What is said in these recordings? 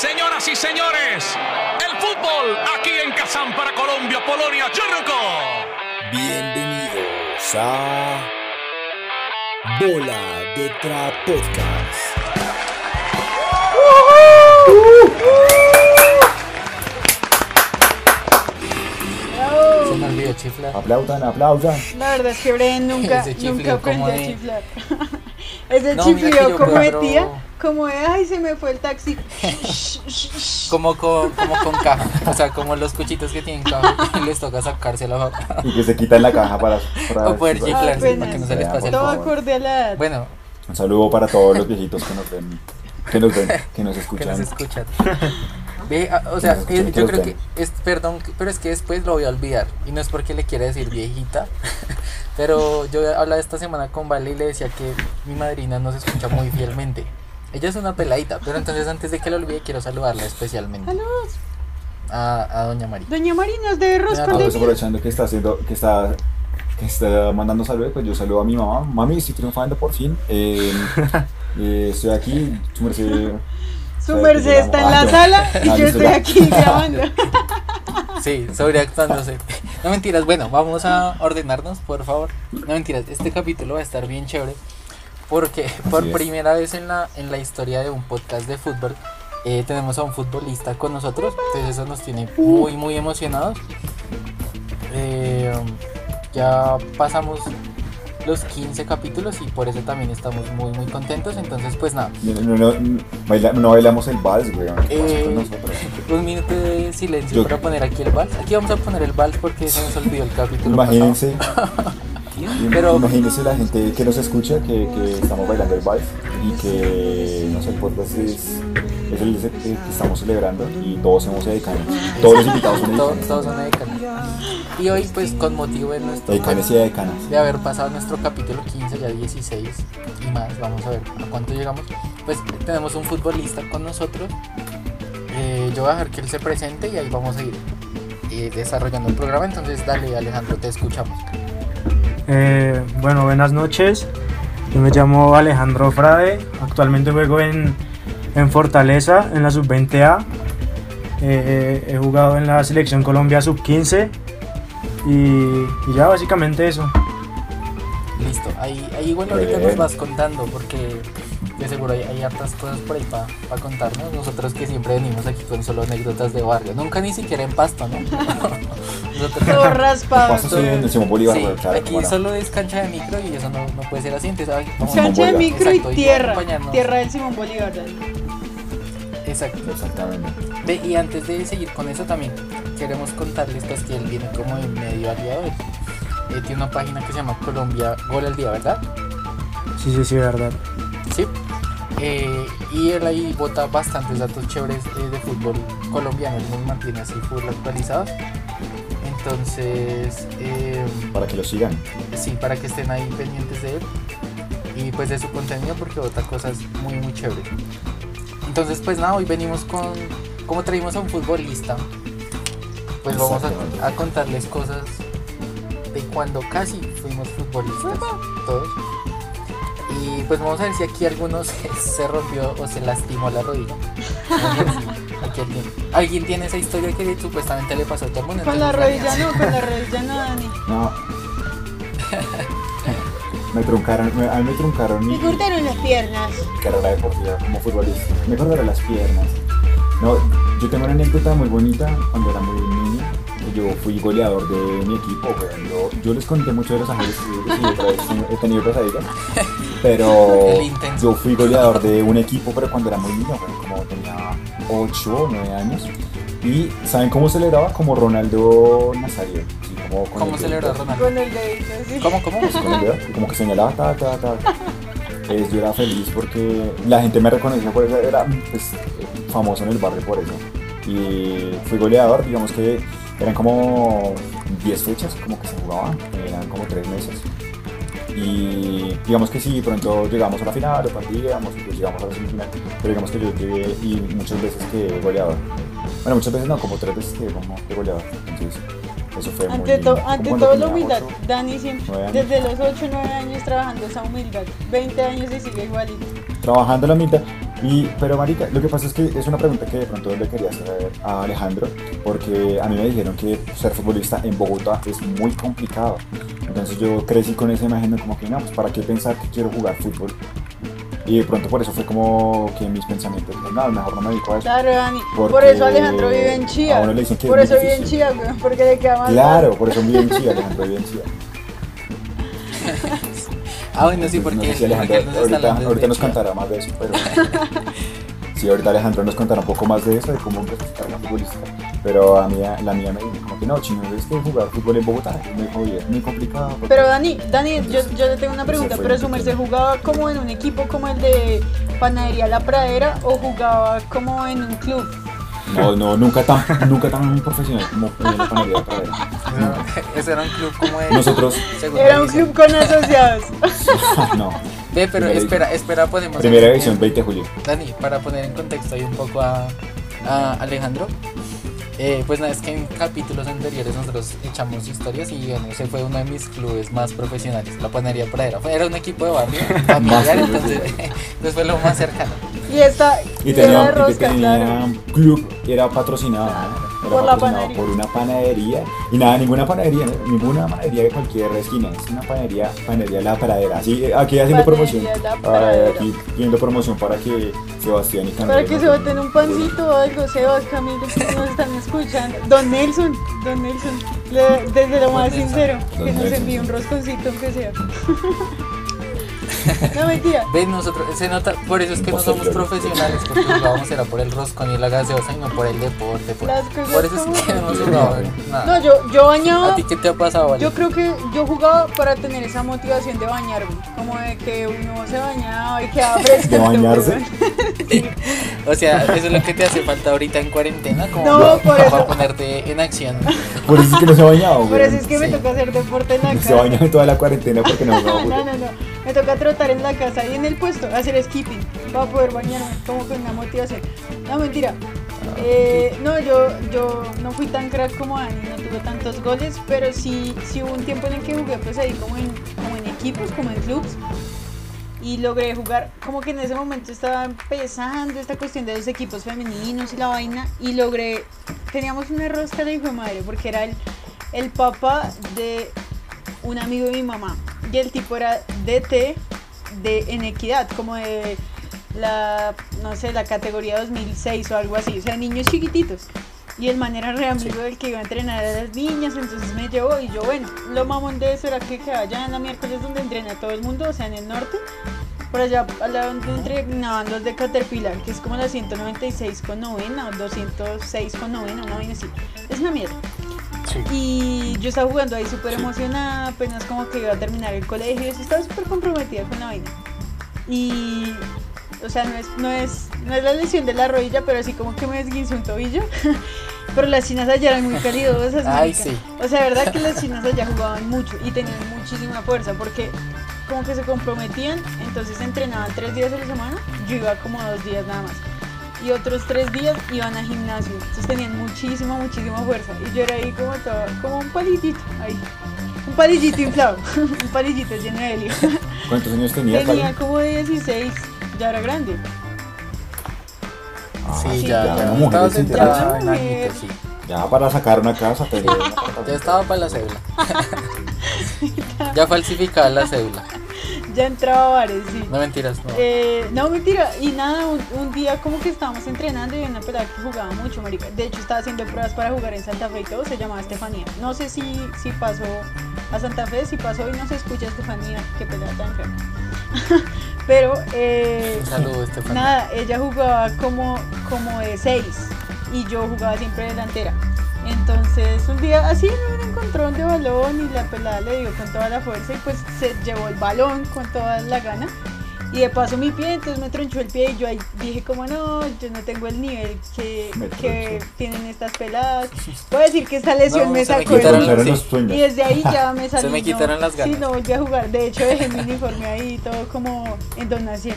Señoras y señores, el fútbol aquí en Kazán para Colombia, Polonia, Churruco. Bienvenidos a Bola de Tra Podcast. Chiflar. Aplaudan, aplaudan. La verdad es que Bren nunca, nunca aprendió como a de- chiflar. Ese No, chiflido como de tía, como de ay se me fue el taxi. Como con, como con caja. O sea, como los cuchitos que tienen caja y les toca sacárselo Y que se quitan la caja para, para o poder ver si- chiflar Apenas. para que no se les pase Todo acorde a la edad. Bueno, Un saludo para todos los viejitos que nos ven, que nos ven, que nos que escuchan. nos escuchan. Ve, o sea, yo creo que es, perdón, pero es que después lo voy a olvidar. Y no es porque le quiera decir viejita. Pero yo hablaba esta semana con Vale y le decía que mi madrina nos escucha muy fielmente. Ella es una peladita, pero entonces antes de que lo olvide quiero saludarla especialmente Saludos. a, a Doña María. Doña Mari nos debe de Entonces, aprovechando que está haciendo, que está, que está mandando saludos, pues yo saludo a mi mamá. Mami, estoy triunfando por fin. Eh, eh, estoy aquí, su merced. Su merced está en la sala y yo estoy aquí grabando. Sí, sobreactuándose. No mentiras, bueno, vamos a ordenarnos, por favor. No mentiras, este capítulo va a estar bien chévere. Porque por primera vez en la, en la historia de un podcast de fútbol, eh, tenemos a un futbolista con nosotros. Entonces eso nos tiene muy, muy emocionados. Eh, ya pasamos los 15 capítulos y por eso también estamos muy, muy contentos. Entonces, pues nada, No, no, no, no, baila- no bailamos el vals, güey. ¿Qué pasa Eh, un minuto de silencio Yo- para poner aquí el vals. Aquí vamos a poner el vals porque se nos olvidó el capítulo. Imagínense, Pero- imagínense la gente que nos escucha que, que estamos bailando el vals y que no sé, el podcast es, es el que que estamos celebrando y todos somos edecanes. Todos los invitados son Todos, todos son edecanes. Y hoy, pues, con motivo de nuestro Edecanes y edecanas. de haber pasado nuestro capítulo 15, ya 16 y más, vamos a ver a cuánto llegamos. Pues tenemos un futbolista con nosotros. Eh, yo voy a dejar que él se presente y ahí vamos a ir eh, desarrollando el programa. Entonces, dale, Alejandro, te escuchamos. Eh, bueno, buenas noches. Yo me llamo Alejandro Frade. Actualmente juego en, en Fortaleza, en la sub-20A. Eh, he jugado en la selección Colombia sub-15. Y, y ya básicamente eso. Listo, ahí, ahí igual ahorita Bien. nos vas contando porque de seguro hay, hay hartas cosas por ahí para contarnos. Nosotros que siempre venimos aquí con solo anécdotas de barrio, nunca ni siquiera en pasto, ¿no? Nosotros- Todo raspado. En el Simón Bolívar, Sí, güey, claro, aquí solo es cancha de micro y eso no, no puede ser así. Entonces, ay, vamos a- Cancha de micro Exacto, y tierra. Tierra del Simón Bolívar. Exacto. Exactamente. Ve, y antes de seguir con eso también queremos contarles pues, que él viene como en medio aliado. Él, eh, tiene una página que se llama Colombia Gol al Día, ¿verdad? Sí, sí, sí, verdad. Sí. Eh, y él ahí bota bastantes datos chéveres eh, de fútbol colombiano. Él nos mantiene así full actualizados. Entonces, eh, Para que lo sigan. sí, para que estén ahí pendientes de él y pues de su contenido porque bota cosas muy, muy chéveres. Entonces, pues nada, hoy venimos con, como traímos a un futbolista, pues vamos a, a contarles cosas de cuando casi fuimos futbolistas, todos. Y pues vamos a ver si aquí algunos se rompió o se lastimó la rodilla. Aquí alguien, alguien tiene esa historia que supuestamente le pasó a todo el mundo. Con la rodilla no, con la rodilla no, Dani. No. me truncaron, me- a mí me truncaron Me cortaron las piernas. carrera deportiva como futbolista. Me cortaron las piernas. No, yo tengo una anécdota muy bonita cuando era muy Yo fui goleador de mi equipo. Yo, yo les conté mucho de los ángeles y otra vez he tenido pesadillas. Pero yo fui goleador de un equipo, pero cuando era muy niño, como tenía 8 o 9 años. Y ¿saben cómo celebraba? Como Ronaldo Nazario. Sí, como con ¿Cómo el celebra dedito. Ronaldo? Con el dedito así. ¿Cómo, cómo? con el dedo, como que señalaba, ta, ta, ta. Eh, yo era feliz porque la gente me reconocía por eso, era pues, famoso en el barrio por eso. Y fui goleador, digamos que eran como 10 fechas, como que se jugaban, eran como 3 meses. Y digamos que sí, pronto llegamos a la final, lo perdíamos, y pues llegamos a la semifinal, pero digamos que yo llegué y muchas veces que goleador. Bueno, muchas veces no, como 3 veces que como que goleador. Entonces, eso fue Ante, muy to- ante todo la humildad, Dani siempre, desde los 8 o 9 años trabajando esa humildad, 20 años y sigue igualito. trabajando la mitad. Y, pero marica, lo que pasa es que es una pregunta que de pronto le quería hacer a Alejandro, porque a mí me dijeron que ser futbolista en Bogotá es muy complicado. Entonces yo crecí con esa imagen de como que, no, pues para qué pensar que quiero jugar fútbol. Y de pronto por eso fue como que mis pensamientos, no, mejor no me dedico a eso. Claro, Dani. Por eso Alejandro vive en a Chía. uno le dicen que Por es eso vive en. Chía, porque le queda más Claro, por eso vive en Chía, Alejandro vive en Chía. Ah, bueno, sí, Entonces, porque no sé si Alejandro ahorita, nos contará más de eso, pero sí, ahorita Alejandro nos contará un poco más de eso, de cómo empezó a la futbolista. Pero a mí, la mía me dijo como que no, chino, es que jugar fútbol en Bogotá es muy jodido, es muy complicado. porque- Pero Dani, Dani, yo, yo le tengo una pregunta, pero su merced jugaba como en un equipo como el de Panadería La Pradera o jugaba como en un club. No, no, nunca tan, nunca tan profesional como la panadería de Pradera. Ese era un club como de. Nosotros, Era un club con asociados. no, Ve, pero Primera espera, espera, podemos. primera edición 20 de julio. Dani, para poner en contexto ahí un poco a, a Alejandro, eh, pues nada, es que en capítulos anteriores nosotros echamos historias y bueno, ese fue uno de mis clubes más profesionales, la Panería Pradera. Era un equipo de barrio familiar, entonces, entonces fue lo más cercano. Y esta Y era tenía, de y que rosca, tenía claro. un club, era patrocinado, ¿no? Era Por la patrocinado panadería. por una panadería. Y nada, ninguna panadería, ninguna panadería de cualquier esquina, es una panadería, panadería La Pradera. Así, aquí haciendo promoción. Panadería aquí haciendo promoción para que Sebastián y Camilo. Para que se boten un pancito o algo, Sebas, Camilo, que nos están escuchando. Don Nelson, Don Nelson, le- desde lo más sincero, que nos envíe un rosconcito aunque sea. No, mentira. Ven, nosotros, se nota, por eso es que no somos profesionales, porque jugábamos era por el roscón y la gaseosa y no por el deporte. Por, Las cosas por eso es que no jugado No, yo, yo bañaba. ¿A ti qué te ha pasado? Yo creo que yo jugaba para tener esa motivación de bañarme, como de que uno se bañaba y quedaba fresco. ¿De bañarse? O sea, eso es lo que te hace falta ahorita en cuarentena, como No, para, ponerte en acción. Por eso es que no se ha bañado, Por eso es que me toca hacer deporte en la Se casa. baña en toda la cuarentena porque no No, jugaba no, no. Me toca trotar en la casa y en el puesto, hacer skipping para poder bañarme, como con una motivación. No, mentira. Eh, no, yo, yo no fui tan crack como Dani, no tuve tantos goles, pero sí, sí hubo un tiempo en el que jugué pues ahí como en, como en equipos, como en clubs. Y logré jugar, como que en ese momento estaba empezando esta cuestión de los equipos femeninos y la vaina. Y logré, teníamos una rosca de hijo de madre, porque era el, el papá de un amigo de mi mamá. Y el tipo era DT de en equidad, como de la, no sé, la categoría 2006 o algo así. O sea, niños chiquititos. Y el man era re amigo del que iba a entrenar a las niñas, entonces me llevó y yo, bueno, lo mamón de eso era que quedaba allá en la miércoles donde entrena todo el mundo, o sea, en el norte, por allá al lado donde entrenaban los de Caterpillar, que es como la 196 con novena o 206 con novena, una vaina así. Es una mierda. Sí. Y yo estaba jugando ahí súper emocionada, apenas como que iba a terminar el colegio, estaba súper comprometida con la vaina. Y, o sea, no es, no, es, no es la lesión de la rodilla, pero sí como que me desguince un tobillo. pero las chinas allá eran muy calidosas. Ay, sí. O sea, verdad que las chinas allá jugaban mucho y tenían muchísima fuerza porque como que se comprometían, entonces entrenaban tres días a la semana, yo iba como dos días nada más. Y otros tres días iban a gimnasio, entonces tenían muchísima, muchísima fuerza. Y yo era ahí como toda, como un palillito, ahí. Un palillito inflado, un palillito lleno de helio. ¿Cuántos años tenías? Tenía Pablo? como 16, ya era grande. Ah, Sí, sí, ya, ya, mujer en sí. Ya para sacar una casa, tenía una Ya estaba para la cédula. ya falsificaba la cédula. Ya entraba a bares, sí. No mentiras, no. Eh, no, mentira. Y nada, un, un día como que estábamos entrenando y una pelada que jugaba mucho, marica. De hecho, estaba haciendo pruebas para jugar en Santa Fe y todo. Se llamaba Estefanía. No sé si, si pasó a Santa Fe, si pasó y no se escucha Estefanía. Qué pelada tan crack. Pero, eh, Un saludo, Estefan. nada, ella jugaba como, como de 6 y yo jugaba siempre delantera. Entonces un día así en un encontrón de balón y la pelada le dio con toda la fuerza y pues se llevó el balón con toda la gana. Y de paso mi pie, entonces me tronchó el pie y yo ahí dije como no, yo no tengo el nivel que, Me que tienen estas peladas. Puedo decir que esta lesión No, me se me sacó las- los sí. sueños. Y desde ahí ya me salí. me no- quitaron las Sí, ganas. no volví a jugar. De hecho, dejé mi uniforme ahí, todo como en donación.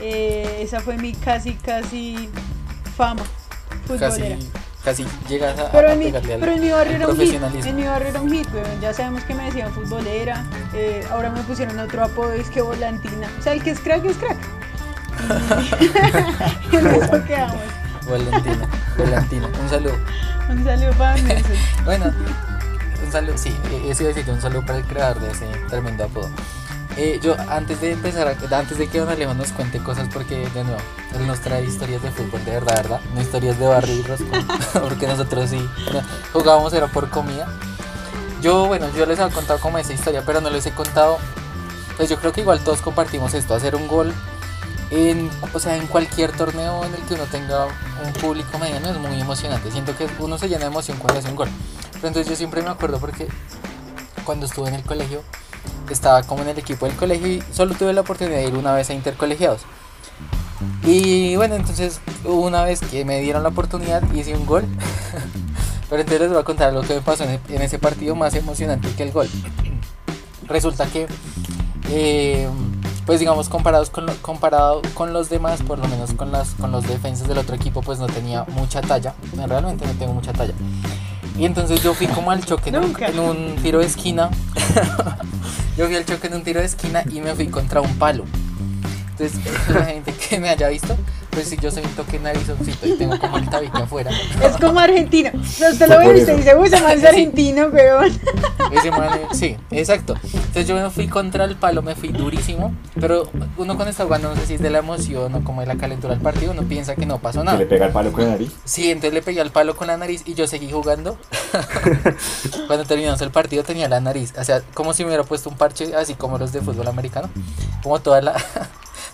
Eh, esa fue mi casi, casi fama futbolera. Casi, casi llegas a, pero, a en mi, pegarle al pero en mi barrio era un hit. profesionalismo. En mi barrio era un hit, weón. Ya sabemos que me decían futbolera. eh, ahora me pusieron otro apodo, es que volantina. O sea, el que es crack es crack. Y en eso quedamos. Valentina, Valentina. Un saludo. Un saludo para Nelson. Bueno, un saludo, sí, eh, eso iba a decir, un saludo para el creador de ese tremendo apodo. Eh, yo, antes de empezar, antes de que Don Alejo nos cuente cosas, porque de nuevo, él nos trae historias de fútbol, de verdad, ¿verdad? No historias de barrio y roscón, porque nosotros sí jugábamos, era por comida. Yo, bueno, yo les había contado como esa historia, pero no les he contado, pues yo creo que igual todos compartimos esto, hacer un gol en, o sea, en cualquier torneo en el que uno tenga un público mediano es muy emocionante. Siento que uno se llena de emoción cuando hace un gol. Pero entonces yo siempre me acuerdo porque cuando estuve en el colegio, estaba como en el equipo del colegio y solo tuve la oportunidad de ir una vez a intercolegiados. Y bueno, entonces una vez que me dieron la oportunidad hice un gol. Pero entonces les voy a contar lo que me pasó en e- ese partido más emocionante que el gol. Resulta que, eh, pues digamos, comparados con, comparado con los demás, por lo menos con, las, con los defensas del otro equipo, pues no tenía mucha talla. Realmente no tengo mucha talla. Y entonces yo fui como al choque en un, Nunca. en un tiro de esquina. yo fui al choque en un tiro de esquina y me fui contra un palo. Entonces, la gente que me haya visto, pues si yo soy un toque narizoncito y tengo como el tabique afuera. Es como argentino. O sea, usted lo ve y usted dice, uy, ese man es Sí. argentino, weón. Ese man, sí, exacto. Entonces yo me fui contra el palo, me fui durísimo, pero uno cuando está jugando, no sé si es de la emoción o como de la calentura del partido, uno piensa que no pasó Que nada. le pega el palo con la nariz. Sí, entonces le pegué al palo con la nariz y yo seguí jugando. Cuando terminamos el partido tenía la nariz, o sea, como si me hubiera puesto un parche así como los de fútbol americano, como toda la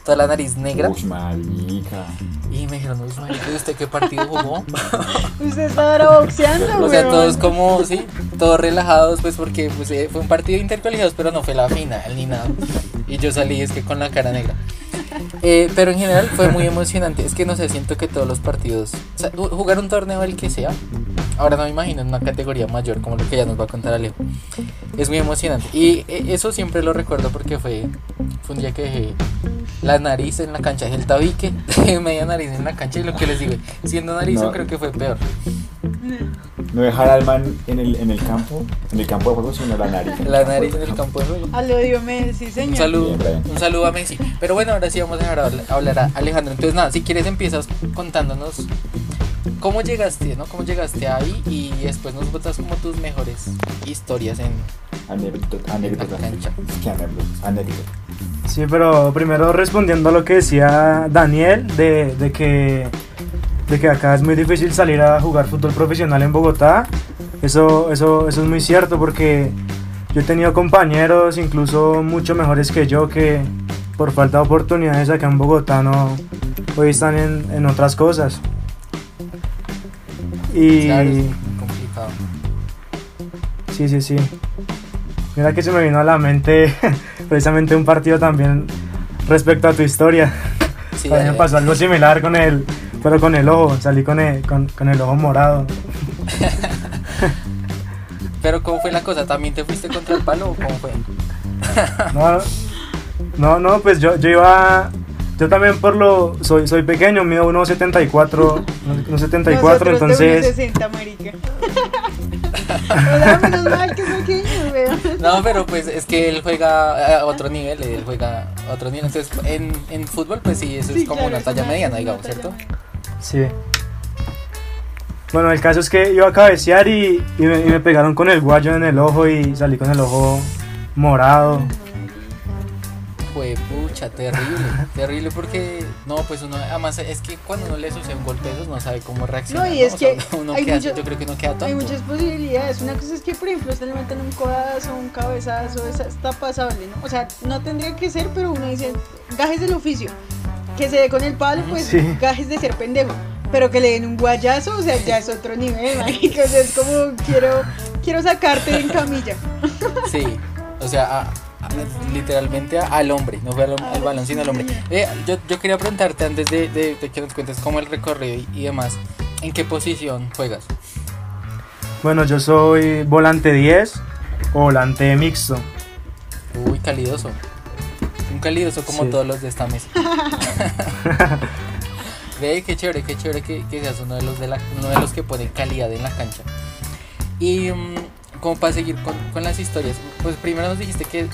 toda la nariz negra Uy, marica. y me dijeron, "Uy, marica, ¿y usted qué partido jugó?" Usted está ahora boxeando, O sea, todos como, sí, todos relajados, pues porque pues, eh, fue un partido intercolegiados, pero no fue la final ni nada. Y yo salí es que con la cara negra. Eh, pero en general fue muy emocionante. Es que no sé, siento que todos los partidos, o sea, ju- jugar un torneo el que sea, ahora no me imagino en una categoría mayor como lo que ya nos va a contar Alejo. Es muy emocionante. Y eh, eso siempre lo recuerdo porque fue, fue un día que dejé la nariz en la cancha, el tabique, media nariz en la cancha y lo que les digo, siendo nariz No. creo que fue peor. No dejar al man en el, en el campo, en el campo de juego, sino la nariz. La nariz en el campo de juego. A lo Diomedes, sí, Un señor. saludo, Bien, un saludo a Messi. Pero bueno, ahora sí vamos a dejar habl- hablar a Alejandro. Entonces nada, si quieres empiezas contándonos cómo llegaste, ¿no? Cómo llegaste ahí y después nos botas como tus mejores historias en Anécdota. Sí, pero primero respondiendo a lo que decía Daniel, de, de que, de que acá es muy difícil salir a jugar fútbol profesional en Bogotá, eso, eso, eso es muy cierto porque yo he tenido compañeros incluso mucho mejores que yo que por falta de oportunidades acá en Bogotá no, hoy están en, en otras cosas. Y Claro, es complicado. sí, sí, sí. Mira que se me vino a la mente precisamente un partido también respecto a tu historia. Sí, A mí me pasó algo similar con el, pero con el ojo, salí con el, con, con el ojo morado. Pero ¿cómo fue la cosa? ¿También te fuiste contra el palo o cómo fue? No, no, no, pues yo, yo iba, yo también por lo, soy, soy pequeño, mido 1,74, 1,74, Nosotros de entonces, 1.60, marica. o sea, menos mal que es pequeño, weón. No, pero pues es que él juega a otro nivel, él juega a otro nivel. Entonces, en, en fútbol, pues sí, eso Sí, es como claro, una talla una- mediana, digamos, talla ¿cierto? sí. Bueno, el caso es que iba a cabecear y, y me, y me pegaron con el guayo en el ojo y salí con el ojo morado. Fue pucha, terrible, terrible porque no, pues uno, además es que cuando uno le sucede un golpe de esos no sabe cómo reaccionar. No, y es O sea, que uno hay queda- mucho- yo creo que uno queda tonto. Hay muchas posibilidades. Una cosa es que, por ejemplo, usted le meten un codazo, un cabezazo, esa está pasable, ¿no? O sea, no tendría que ser, pero uno dice, gajes del oficio. Que se dé con el palo, pues Sí. gajes de ser pendejo. Pero que le den un guayazo, o sea, ya es otro nivel, marica. O sea, es como, quiero, quiero sacarte en camilla. Sí, o sea, a- a- literalmente a- al hombre, no fue al, al balón, sino al hombre. Eh, yo, yo quería preguntarte antes de, de- de que nos cuentes cómo el recorrido y, y demás, ¿en qué posición juegas? Bueno, yo soy volante 10 o volante mixto. Uy, calidoso. Un calidoso como Sí. todos los de esta mesa. Ve, qué chévere, qué chévere que, que seas uno de los de la, uno de los que pone calidad en la cancha. Y mm, como para seguir con, con las historias, pues primero nos dijiste que,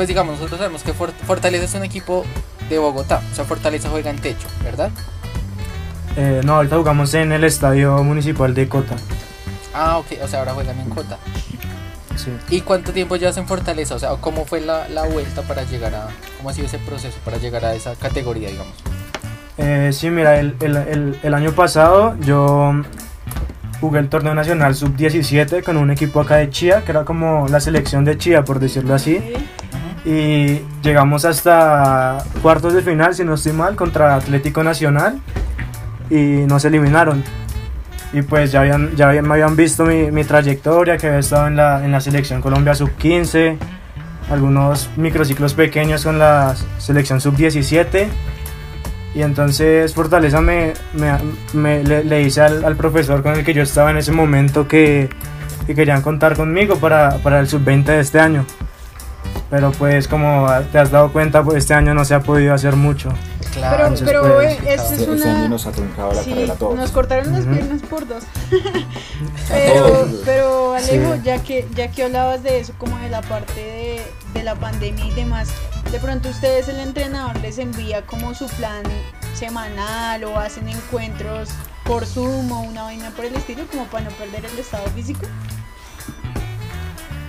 pues digamos, nosotros sabemos que Fort- Fortaleza es un equipo de Bogotá. O sea, Fortaleza juega en techo, ¿verdad? Eh, no, ahorita jugamos en el estadio municipal de Cota. Ah, ok, o sea, ahora juegan en Cota. Sí. ¿Y cuánto tiempo llevas en Fortaleza? O sea, ¿cómo fue la, la vuelta para llegar a... ¿Cómo ha sido ese proceso para llegar a esa categoría, digamos? Eh, sí, mira, el, el- el- el año pasado yo jugué el torneo nacional sub-17 con un equipo acá de Chía, que era como la selección de Chía, por decirlo así. Y llegamos hasta cuartos de final, si no estoy mal, contra Atlético Nacional. Y nos eliminaron. Y pues ya, habían, ya me habían visto mi, mi trayectoria, que había estado en la, en la selección Colombia sub-15, algunos microciclos pequeños con la selección sub-17. Y entonces Fortaleza me, le, le al, al profesor con el que yo estaba en ese momento que, que querían contar conmigo para, para el sub-20 de este año. Pero pues como te has dado cuenta, pues este año no se ha podido hacer mucho. Claro, Pero, entonces, pero pues, eh, eso es Este, este año una... nos ha truncado la Sí, carrera a todos. nos cortaron las Ujú. piernas por dos. pero, pero Alejo, Sí. ya que ya que hablabas de eso, como de la parte de, de la pandemia y demás, de pronto ustedes el entrenador les envía como su plan semanal o hacen encuentros por Zoom o una vaina por el estilo, como para no perder el estado físico.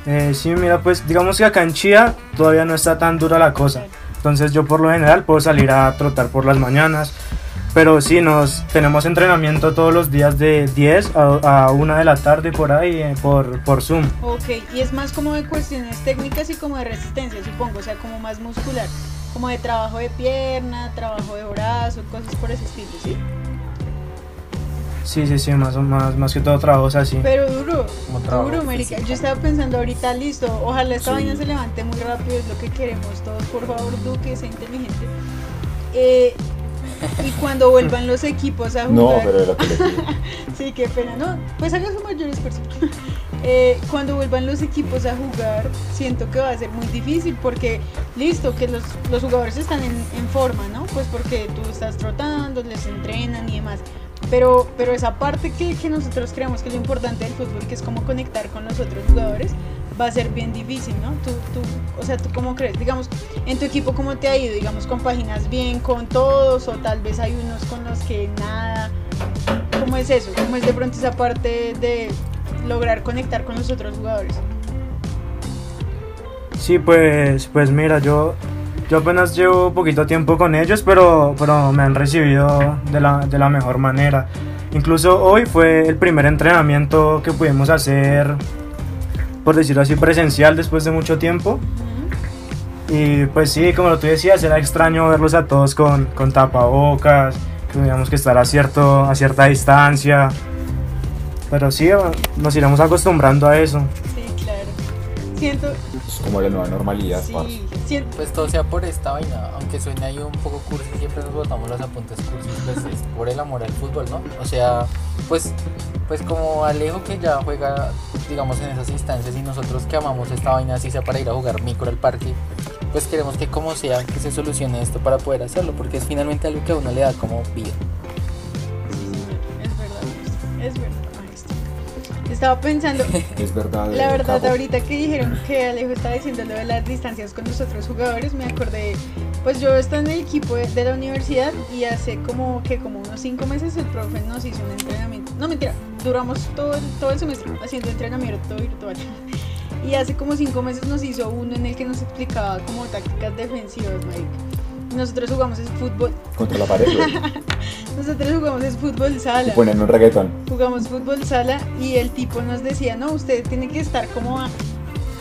Eh, sí, mira, pues digamos que acá en Chía todavía no está tan dura la cosa. Entonces yo por lo general puedo salir a trotar por las mañanas. Pero sí, nos tenemos entrenamiento todos los días de 10 a, a 1 de la tarde por ahí, eh, por, por Zoom. Ok, y es más como de cuestiones técnicas y como de resistencia, supongo, o sea, como más muscular, como de trabajo de pierna, trabajo de brazo, cosas por ese estilo, ¿sí? Sí, sí, sí, más, o- más, más que todo trabajos así. Pero duro, Como trabajo duro, América. físico. Yo estaba pensando ahorita, listo, ojalá esta Sí. vaina se levante muy rápido, es lo que queremos todos, por favor, Duque, sea inteligente. Eh, y cuando vuelvan los equipos a No, jugar... pero de la televisión. Sí, qué pena, ¿no? Pues haga su mayor esfuerzo. Eh, cuando vuelvan los equipos a jugar, siento que va a ser muy difícil porque, listo, que los, los jugadores están en, en forma, ¿no? Pues porque tú estás trotando, les entrenan y demás. Pero, pero esa parte que, que nosotros creemos que es lo importante del fútbol, que es como conectar con los otros jugadores, va a ser bien difícil, ¿no? Tú, tú, o sea, ¿tú cómo crees? Digamos, en tu equipo, ¿cómo te ha ido? Digamos, ¿compaginas bien con todos o tal vez hay unos con los que nada? ¿Cómo es eso? ¿Cómo es de pronto esa parte de lograr conectar con los otros jugadores? Sí, pues, pues mira, yo, yo apenas llevo poquito tiempo con ellos, pero, pero me han recibido de la, de la mejor manera. Incluso hoy fue el primer entrenamiento que pudimos hacer, por decirlo así, presencial después de mucho tiempo. Y pues sí, como tú decías, era extraño verlos a todos con, con tapabocas, que teníamos que estar a, cierto, a cierta distancia. Pero sí, nos iremos acostumbrando a eso. Sí, claro. Siento, como la nueva normalidad, parce. sí, Pues todo sea por esta vaina, aunque suene ahí un poco cursi, siempre nos botamos los apuntes cursis, pues es por el amor al fútbol, ¿no? O sea, pues, pues como Alejo que ya juega, digamos, en esas instancias y nosotros que amamos esta vaina, así sea para ir a jugar micro al parque, pues queremos que como sea, que se solucione esto para poder hacerlo, porque es finalmente algo que a uno le da como vida. es verdad, es verdad. Estaba pensando, Es verdad. La verdad, capo. ahorita que dijeron que Alejo estaba diciendo lo de las distancias con los otros jugadores, me acordé, pues yo estoy en el equipo de, de la universidad y hace como que como unos cinco meses el profe nos hizo un entrenamiento. No, mentira, duramos todo el, todo el semestre haciendo entrenamiento virtual. Y hace como cinco meses nos hizo uno en el que nos explicaba como tácticas defensivas, marica. Nosotros jugamos es fútbol, Contra la pared, nosotros jugamos es fútbol sala ponen un reggaetón. jugamos fútbol sala y el tipo nos decía, no, usted tiene que estar como a,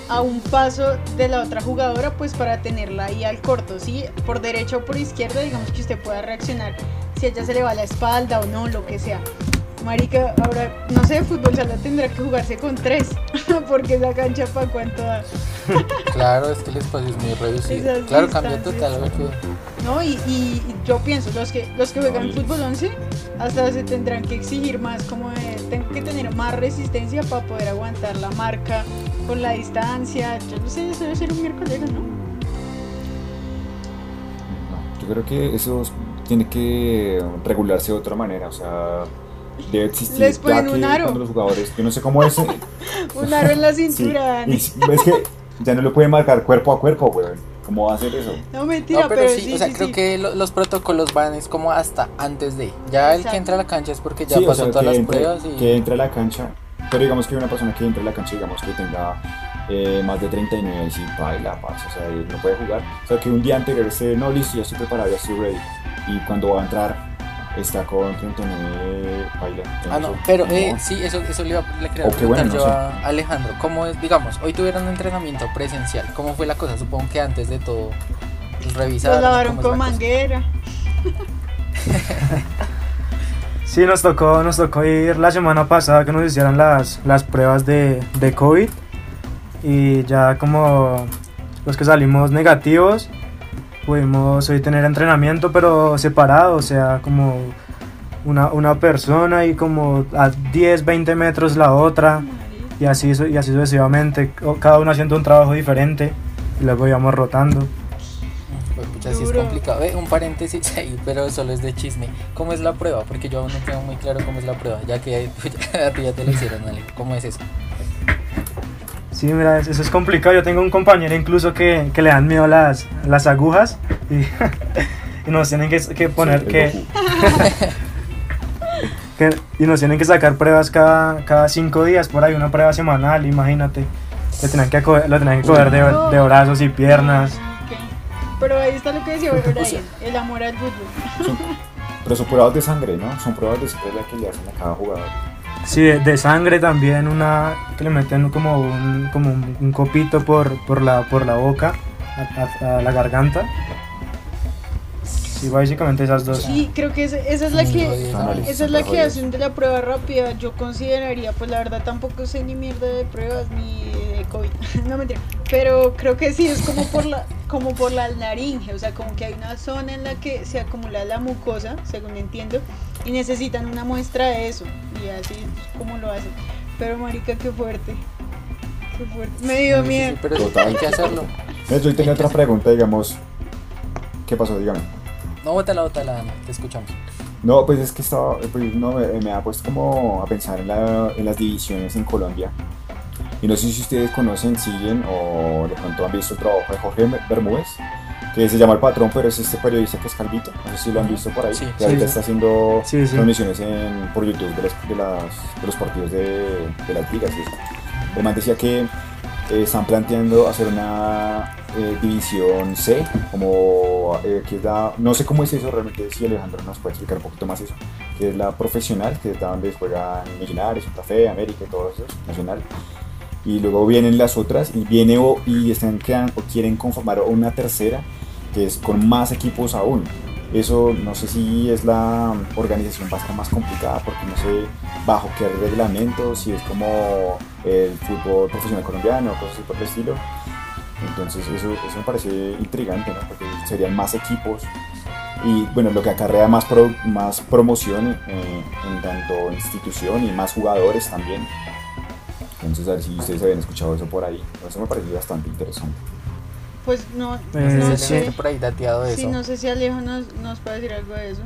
a un paso de la otra jugadora pues para tenerla ahí al corto, ¿sí? Por derecha o por izquierda, digamos que usted pueda reaccionar si a ella se le va la espalda o no, lo que sea. Marica, ahora, no sé, fútbol sala tendrá que jugarse con tres, porque esa cancha para cuánto da. Claro, es que el espacio es muy reducido. Esas Claro, cambia distancias. total. lo que- ¿no? Y, y yo pienso, los que, los que juegan fútbol 11 hasta se tendrán que exigir más, como de, tengo que tener más resistencia para poder aguantar la marca con la distancia. Yo no sé, eso debe ser un miércoles, ¿no? No, yo creo que eso tiene que regularse de otra manera. O sea, debe existir. Les ponen un aro. Los jugadores, yo no sé cómo es. Un aro en la Sí, cintura. y es que ya no lo puede marcar cuerpo a cuerpo, weón. ¿cómo va a hacer eso? No, mentira, No, pero, pero, sí, sí, o sea, sí, creo sí. que lo- los protocolos van es como hasta antes de. Ya el que entra a la cancha es porque ya Sí, o pasó sea, todas las entre, pruebas y. que entre a la cancha, pero digamos que una persona que entre a la cancha, digamos que tenga eh, más de 39 y baila, parce, o sea, él no puede jugar. O sea, que un día anterior esté, no, listo, ya estoy preparado, ya estoy ready. Y cuando va a entrar, está con 39, baila. Ah, no, pero eh, sí, eso, eso le, iba, le quería preguntar bueno, yo no sé. a Alejandro. ¿Cómo es, digamos, hoy tuvieron un entrenamiento presencial? ¿Cómo fue la cosa? Supongo que antes de todo pues, revisaron. Los lavaron con manguera. Sí, nos tocó, nos tocó ir la semana pasada que nos hicieran las, las pruebas de, de COVID y ya como los que salimos negativos pudimos hoy tener entrenamiento pero separado, o sea, como una, una persona y como a 10, 20 metros la otra y así, y así sucesivamente, cada uno haciendo un trabajo diferente y luego íbamos rotando. Pues, pucha, sí es complicado. Eh, un paréntesis ahí, pero solo es de chisme. ¿Cómo es la prueba? Porque yo aún no tengo muy claro cómo es la prueba, ya que a ti ya te lo hicieron, Ale. ¿Cómo es eso? Sí, mira, es- eso es complicado. Yo tengo un compañero incluso que, que le dan miedo las, las agujas y, y nos tienen que, que poner Sí, que, y nos tienen que sacar pruebas cada, cada cinco días por ahí, una prueba semanal, imagínate. Lo tenían que, co- lo tenían que coger de, de brazos y piernas. Pero ahí está lo que decía Brian, el amor al fútbol. Son- pero son pruebas de sangre, ¿no? Son pruebas de sangre las que le hacen a cada jugador. Sí, de, sangre también, una que le meten como un, como un, copito por, por, la, por la boca, a la garganta. Sí, básicamente esas dos. Sí, creo que esa, esa es la que esa es la que hacen de la prueba rápida. Yo consideraría, pues la verdad tampoco sé ni mierda de pruebas ni de COVID. no mentira. Pero creo que sí es como por la como por la laringe, o sea, como que hay una zona en la que se acumula la mucosa, según entiendo, y necesitan una muestra de eso. Y así es como lo hacen. Pero marica, qué fuerte. Qué fuerte. Me dio Muy miedo. pero sí, Total. hay que hacerlo. Entonces, yo tenía otra pregunta, digamos. ¿Qué pasó? Dígame. No, bótala, bótala, Ana, te escuchamos. No, pues es que estaba, pues, no, me, me ha puesto como a pensar en, la- en las divisiones en Colombia. Y no sé si ustedes conocen, siguen o de pronto han visto el trabajo de Jorge Bermúdez, que se llama El Patrón, pero es este periodista que es calvito. No sé si lo han visto por ahí. Sí, que ahorita sí. está haciendo Sí, sí. transmisiones en, por YouTube de, las- de, las- de los partidos de, de las ligas. El man decía que eh, están planteando hacer una eh, división C, como eh, que es la, no sé cómo es eso realmente, si Alejandro nos puede explicar un poquito más eso, que es la profesional, que es donde juegan Millonarios, Santa Fe, América y todos esos, Nacional. Y luego vienen las otras y viene y están creando o quieren conformar una tercera que es con más equipos aún. Eso no sé si es la organización va a ser más complicada porque no sé bajo qué reglamento, si es como el fútbol profesional colombiano o cosas por el estilo. Entonces eso, eso me parece intrigante. Porque serían más equipos y bueno, lo que acarrea más, pro- más promoción eh, en tanto institución y más jugadores también. Entonces a ver si ustedes habían escuchado eso por ahí. Eso me parece bastante interesante. Pues no, Eh, No no sé por ahí dateado de Sí, eso. no sé si Alejo nos, nos puede decir algo de eso.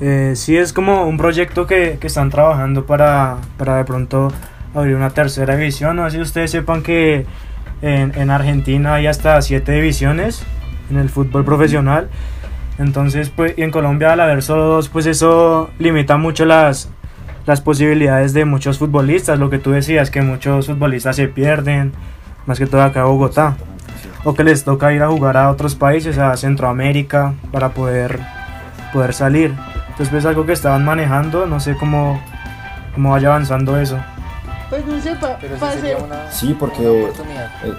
Eh, sí, es como un proyecto que, que están trabajando para, para de pronto abrir una tercera división. No sé si ustedes sepan que en, en Argentina hay hasta siete divisiones en el fútbol profesional. Entonces, pues, y en Colombia al haber solo dos, pues eso limita mucho las, las posibilidades de muchos futbolistas. Lo que tú decías, que muchos futbolistas se pierden, más que todo acá en Bogotá. O que les toca ir a jugar a otros países, a Centroamérica, para poder, poder salir. Entonces pues, es algo que estaban manejando, no sé cómo, cómo vaya avanzando eso. Pues no sé, pa- Pero sí pa sería una, Sí, porque- una oportunidad. Eh,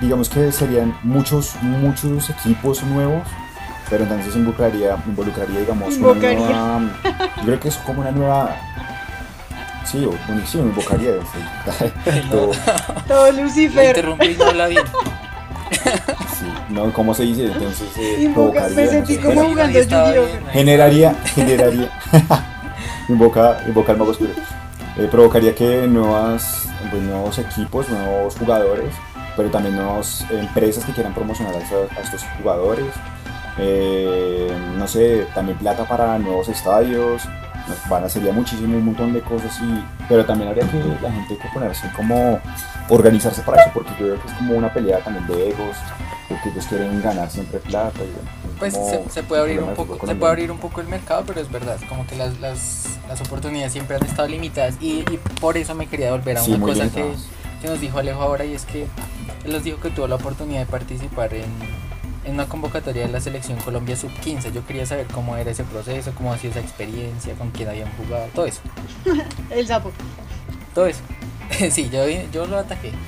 digamos que serían muchos, muchos equipos nuevos, pero entonces involucraría, involucraría digamos, Invocaría. una nueva. Yo creo que es como una nueva. Sí, o- bueno, sí, me invocaría. sí. Todo- todo Lucifer. interrumpí y no habla bien. sí, no, ¿cómo se dice? Entonces, eh, Invoca- me no sentí sé. como jugando Yu-Gi-Oh! bien. generaría, generaría, invoca, invoca el mago oscuro. Eh, provocaría que nuevas, pues, nuevos equipos, nuevos jugadores, pero también nuevas empresas que quieran promocionar a, esos- a estos jugadores. Eh, no sé, también plata para nuevos estadios. Nos van a sería muchísimo un montón de cosas y pero también habría que la gente que ponerse como organizarse para eso porque yo creo que es como una pelea también de egos porque ellos quieren ganar siempre plata y Pues se, se puede abrir un poco, se puede abrir un poco el mercado, pero es verdad, como que las, las, las oportunidades siempre han estado limitadas y, y por eso me quería volver a una cosa que, que nos dijo Alejo ahora y es que él nos dijo que tuvo la oportunidad de participar en, en una convocatoria de la selección Colombia Sub-15. Yo quería saber cómo era ese proceso, cómo ha sido esa experiencia, con quién habían jugado, todo eso, El sapo. todo eso. sí, yo, yo lo ataqué.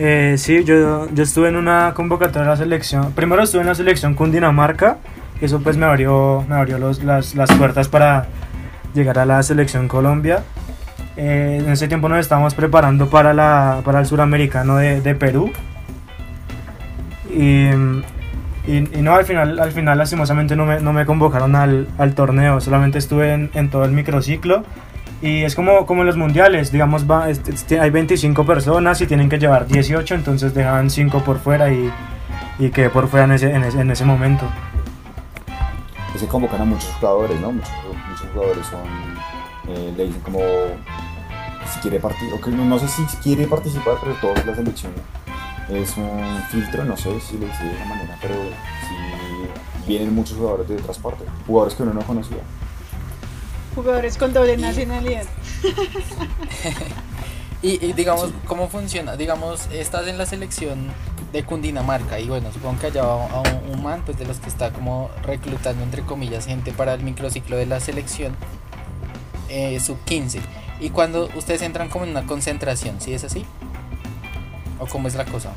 Eh, sí, yo, yo estuve en una convocatoria de la selección. Primero estuve en la selección Cundinamarca. y Eso pues me abrió, me abrió los- las, las puertas para llegar a la selección Colombia. Eh, en ese tiempo nos estábamos preparando para, la, para el suramericano de, de Perú. Y, y- no, al final, al final lastimosamente no me, no me convocaron al, al torneo. Solamente estuve en, todo el microciclo. Y es como, como en los mundiales, digamos, hay 25 personas y tienen que llevar 18, entonces dejan 5 por fuera y, y quedé por fuera en ese, en ese, en ese momento. que se convocan a muchos jugadores, ¿no? Muchos, muchos jugadores son, eh, le dicen como si quiere participar, no, no sé si quiere participar, pero todos la selección es un filtro, no sé si le dice de esa manera, pero sí vienen muchos jugadores de otras partes, jugadores que uno no conocía. Jugadores con doble nacionalidad. Y, y digamos, ¿cómo funciona? Digamos, estás en la selección de Cundinamarca y bueno, supongo que allá va a un, un man pues de los que está como reclutando entre comillas gente para el microciclo de la selección eh, sub 15. Y cuando ustedes entran como en una concentración, ¿sí es así? ¿O cómo es la cosa?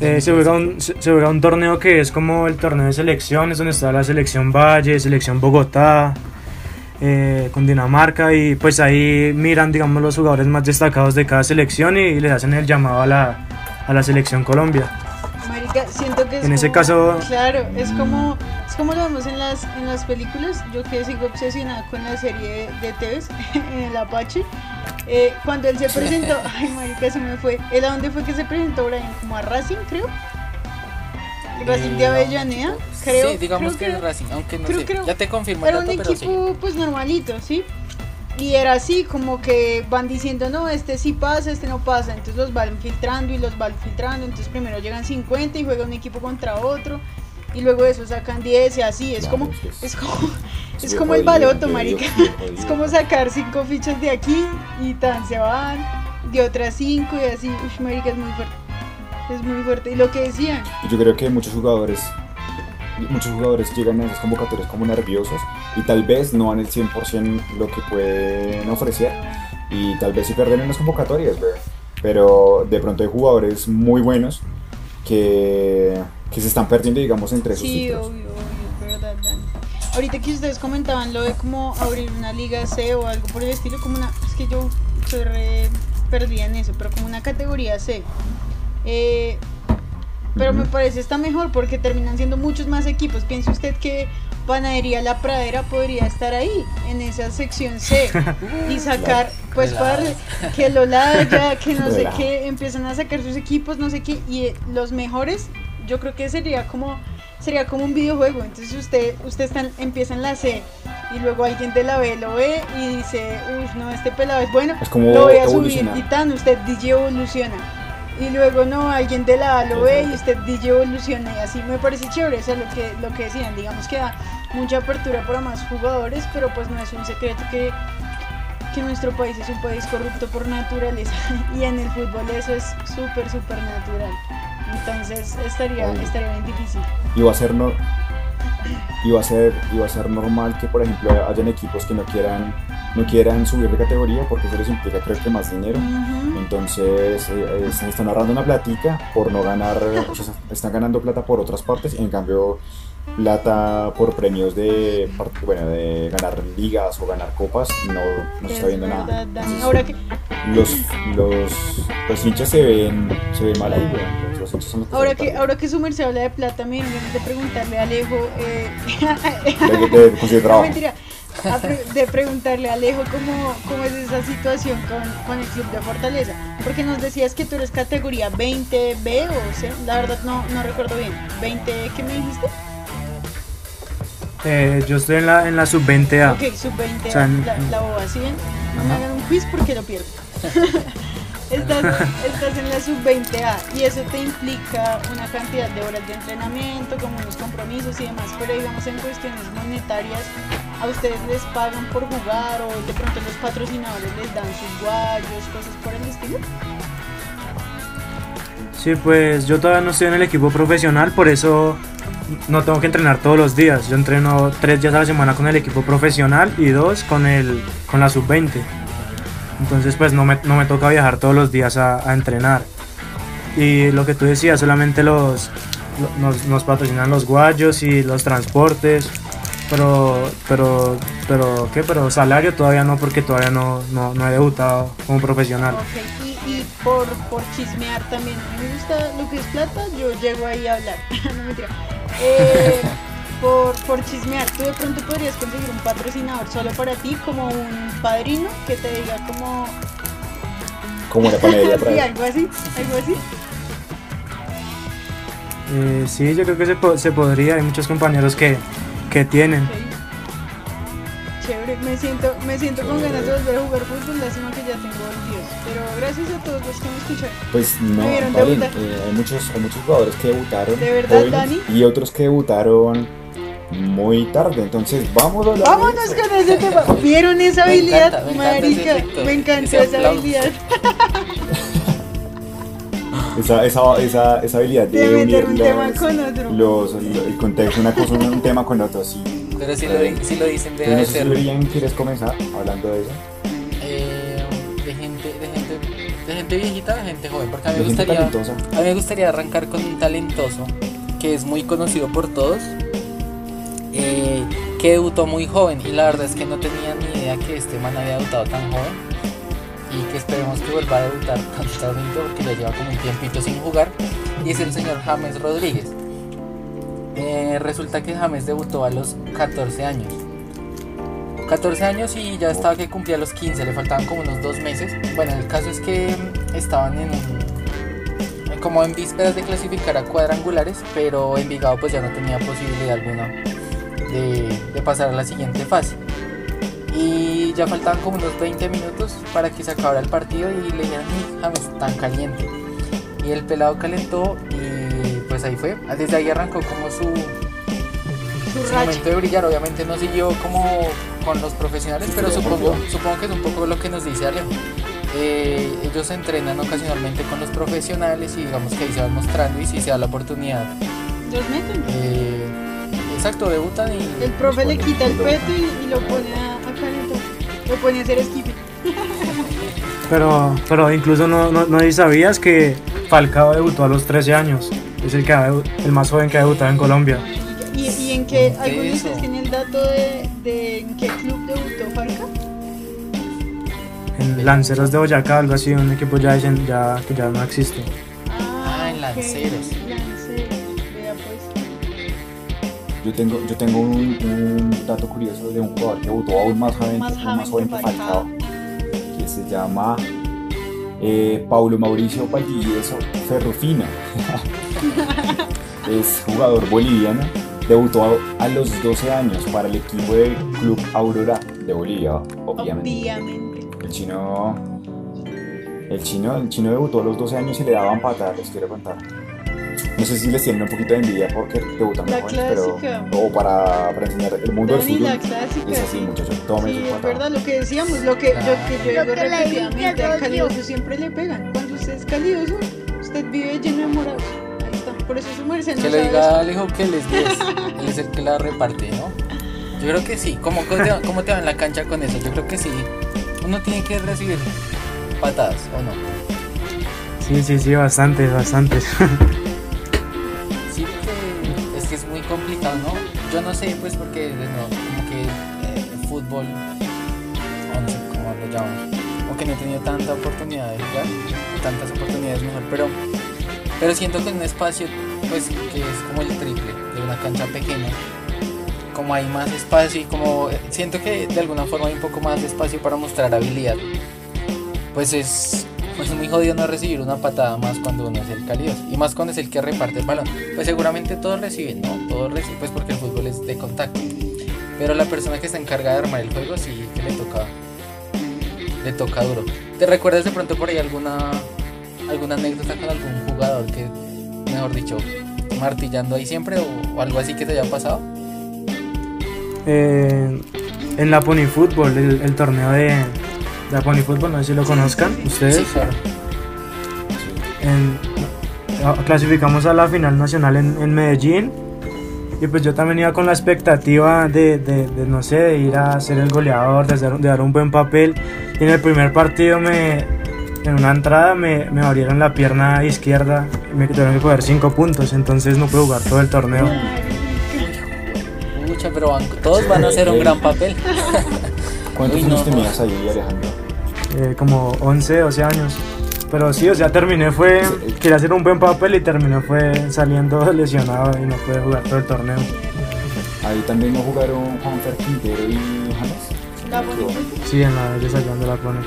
Eh, se, juega un, se, se juega un torneo que es como el torneo de selecciones, donde está la selección Valle, selección Bogotá, eh, Cundinamarca, y pues ahí miran, digamos, los jugadores más destacados de cada selección y, les hacen el llamado a la, a la selección Colombia. Marica, siento que es En ese caso- Claro, es como es como lo vemos en las en las películas. Yo que sigo obsesionada con la serie de, TVs, en el Apache. Eh, cuando él se presentó, ay marica, se me fue. ¿Él a dónde fue que se presentó Brian? Como a Racing, creo. Racing de Eh, Avellaneda, creo. Sí, digamos creo que, es Racing, aunque no creo sé. ya te confirmo el Era un pero sí. equipo pues normalito, ¿sí? Y era así, como que van diciendo, no, este sí pasa, este no pasa. Entonces los van filtrando y los van filtrando. Entonces primero llegan 50 y juega un equipo contra otro. Y luego de eso sacan 10 y así. Es como, es como, es como el baloto, marica. Es como sacar 5 fichas de aquí y tan se van. De otras 5 y así. Uy, marica, es muy fuerte. Es muy fuerte. Y lo que decían, yo creo que muchos jugadores muchos jugadores llegan a esas convocatorias como nerviosos y tal vez no dan el 100% lo que pueden ofrecer y tal vez se pierden en las convocatorias, ¿verdad? pero de pronto hay jugadores muy buenos que, que se están perdiendo, digamos, entre esos Sí, filtros. obvio, obvio, es verdad, Dani. Ahorita que ustedes comentaban lo de cómo abrir una liga C o algo por el estilo, como una. Es que yo soy re perdida en eso, pero como una categoría C. Eh, pero me parece está mejor porque terminan siendo muchos más equipos. Piense usted que Panadería La Pradera podría estar ahí, en esa sección C, y sacar, pues, para que lo Laya, que no sé qué, empiezan a sacar sus equipos, no sé qué, y eh, los mejores, yo creo que sería como sería como un videojuego. Entonces usted usted está, empieza en la C y luego alguien de la B lo ve y dice, uff, no, este pelado es bueno, Es como lo voy a subir y tan, usted DJ evoluciona. Y luego no, alguien de la A lo ve y usted DJ evoluciona y así me parece chévere, eso es lo que, lo que decían, digamos que da mucha apertura para más jugadores, pero pues no es un secreto que, que nuestro país es un país corrupto por naturaleza y en el fútbol eso es súper, súper natural. Entonces estaría, Obvio. estaría bien difícil. y va a ser no va a ser va a ser normal que por ejemplo hayan equipos que no quieran no quieran subir de categoría porque eso les implica creo que más dinero entonces eh, eh, se están ahorrando una platica por no ganar o sea, están ganando plata por otras partes en cambio plata por premios de bueno de ganar ligas o ganar copas no, no se está Es viendo verdad, nada. Entonces, Ahora que, los los los hinchas se ven se ven mal ahí güey. Los ahora se que, ahora que su merced habla de plata, me de preguntarle a Alejo. Eh, de, de- de conseguir no, trabajo mentira. a pre- de preguntarle a Alejo cómo, cómo es esa situación con, con el club de Fortaleza. Porque nos decías que tú eres categoría 20B o C. La verdad no, no recuerdo bien. ¿20 qué me dijiste? Eh, yo estoy en la, en la sub-20A. Ok, sub-20, O sea, en- la, la boba, ¿sí ven? No me hagan un quiz porque lo pierdo. estás, estás en la sub-20A y eso te implica una cantidad de horas de entrenamiento, como unos compromisos y demás, pero digamos en cuestiones monetarias, ¿a ustedes les pagan por jugar o de pronto los patrocinadores les dan sus guayos, cosas por el estilo? Sí, pues yo todavía no estoy en el equipo profesional, por eso no tengo que entrenar todos los días. Yo entreno tres días a la semana con el equipo profesional y dos con, el, con la sub-20. Entonces pues no me, no me toca viajar todos los días a, entrenar. Y lo que tú decías, solamente los, lo- nos, patrocinan los guayos y los transportes. Pero, pero, pero, ¿qué? Pero salario todavía no, porque todavía no, no, no he debutado como profesional. Y, por, por chismear también, me gusta lo que es plata, yo llego ahí a hablar, no mentira. Eh, por, por chismear, tú de pronto podrías conseguir un patrocinador solo para ti, como un padrino que te diga como... Como la panadería sí, atrás. algo así, algo así. Eh, sí, yo creo que se, po- se podría. Hay muchos compañeros que, que tienen. Chévere, me siento, me siento con ganas de volver a jugar fútbol, lástima que ya tengo olvidos. Pero gracias a todos los que me escucharon. Pues no, eh, hay, muchos, hay muchos jugadores que debutaron ¿De verdad, Dani? y otros que debutaron muy tarde. Entonces, vamos a Vámonos eso. con ese tema. ¿Vieron esa Me habilidad, encanta, me marica? me encantó esa habilidad. Esa, esa, esa, esa habilidad de, De meter un unir tema con otro. los, el contexto, una cosa, un, un tema con otro, sí. Pero si lo, di- si lo dicen, deja Entonces, no de sé si ser Brian, ¿quieres comenzar hablando de eso? eh, de gente, de gente, de gente viejita, de gente joven. Porque a mí me gustaría, a mí me gustaría arrancar con un talentoso que es muy conocido por todos, eh, que debutó muy joven y la verdad es que no tenía ni idea que este man había debutado tan joven y que esperemos que vuelva a debutar prontamente porque ya lleva como un tiempito sin jugar y es el señor James Rodríguez. Eh, resulta que James debutó a los 14 años. 14 años y ya estaba que cumplía los 15, le faltaban como unos dos meses. Bueno, el caso es que estaban en como en vísperas de clasificar a cuadrangulares, pero Envigado pues ya no tenía posibilidad alguna de, de pasar a la siguiente fase. Y ya faltaban como unos 20 minutos para que se acabara el partido y le dijeron, "Ay, James, tan caliente. Y el pelado calentó y pues ahí fue. Desde ahí arrancó como su, momento de brillar. Obviamente no siguió como con los profesionales, pero supongo, supongo que es un poco lo que nos dice Alejo. Eh, ellos se entrenan ocasionalmente con los profesionales y digamos que ahí se van mostrando y si se da la oportunidad. Los meten. eh, exacto, debutan y... El profe le quita el peto y, y lo pone a, a calentar. Lo pone a hacer skipping. Pero, pero incluso no, no, no sabías que Falcao debutó a los 13 años. Es el, que ha el más joven que ha debutado en Colombia. ¿Y, y en qué? ¿Qué ¿Alguno de eso? ustedes tiene el dato de, de en qué club debutó Falca? En Lanceros de Boyacá, algo así, un equipo ya, dicen- ya, que ya no existe. Ah, en ok. Lanceros. Lanceros, Yo tengo, yo tengo un, un dato curioso de un jugador que debutó aún más joven, Más aún más joven que Falcao, que se llama eh, Paulo Mauricio Valdivieso Ferrufino. es jugador boliviano, debutó a, a los 12 años para el equipo del Club Aurora de Bolivia, obviamente. Obviamente. El chino, el chino, el chino debutó a los 12 años y le daban patadas, les quiero contar. No sé si les tienen un poquito de envidia porque debutan muy La jóvenes, pero o para, para enseñar el mundo del Dani, fútbol. la clásica. Es así, sí. muchachos, tomen Sí, su es verdad lo que decíamos, lo que, Claro. que yo digo repetidamente, al calidoso siempre le pegan. Cuando usted es calidoso, usted vive lleno de morados. Ahí está. Por eso su merced no Que le diga a eso. Alejo que él es 10. él es el que la reparte, ¿no? Yo creo que sí. ¿Cómo, cómo, te, cómo te va en la cancha con eso? Yo creo que sí. Uno tiene que recibir patadas, ¿o no? Sí, sí, sí, bastantes, bastantes. No sé, pues, porque de nuevo, como que eh, fútbol, o no sé cómo lo llaman, o que no he tenido tanta oportunidad de jugar, tantas oportunidades mejor, pero, pero siento que en un espacio, pues, que es como el triple de una cancha pequeña, como hay más espacio y como eh, siento que de alguna forma hay un poco más de espacio para mostrar habilidad, pues es, pues es muy jodido no recibir una patada más cuando uno es el cálido y más cuando es el que reparte el balón. Pues seguramente todos reciben, ¿no? Todos reciben, pues porque el fútbol es de contacto. Pero la persona que está encargada de armar el juego sí que le toca le toca duro. ¿Te recuerdas de pronto por ahí alguna alguna anécdota con algún jugador que, mejor dicho, martillando ahí siempre o, algo así que te haya pasado? Eh, en la Pony Football, el, torneo de la Pony Football, no sé si lo conozcan ustedes. Sí, claro. en- clasificamos a la final nacional en, en Medellín y pues yo también iba con la expectativa de, de- de, no sé, de ir a ser el goleador, de, hacer- de dar un buen papel y en el primer partido me en una entrada me, me abrieron la pierna izquierda y me tuvieron que coger 5 puntos, entonces no pude jugar todo el torneo. Mucha, pero todos van a hacer un gran papel. ¿Cuántos Uy, años no, tenías ahí, Alejandro? Eh, como 11, 12 años. Pero sí, o sea, terminé fue, Sí. quería hacer un buen papel y terminé fue saliendo lesionado y no pude jugar todo el torneo. Ahí también no jugaron Juanfer Quintero y James. Sí, en la de sacando la pone.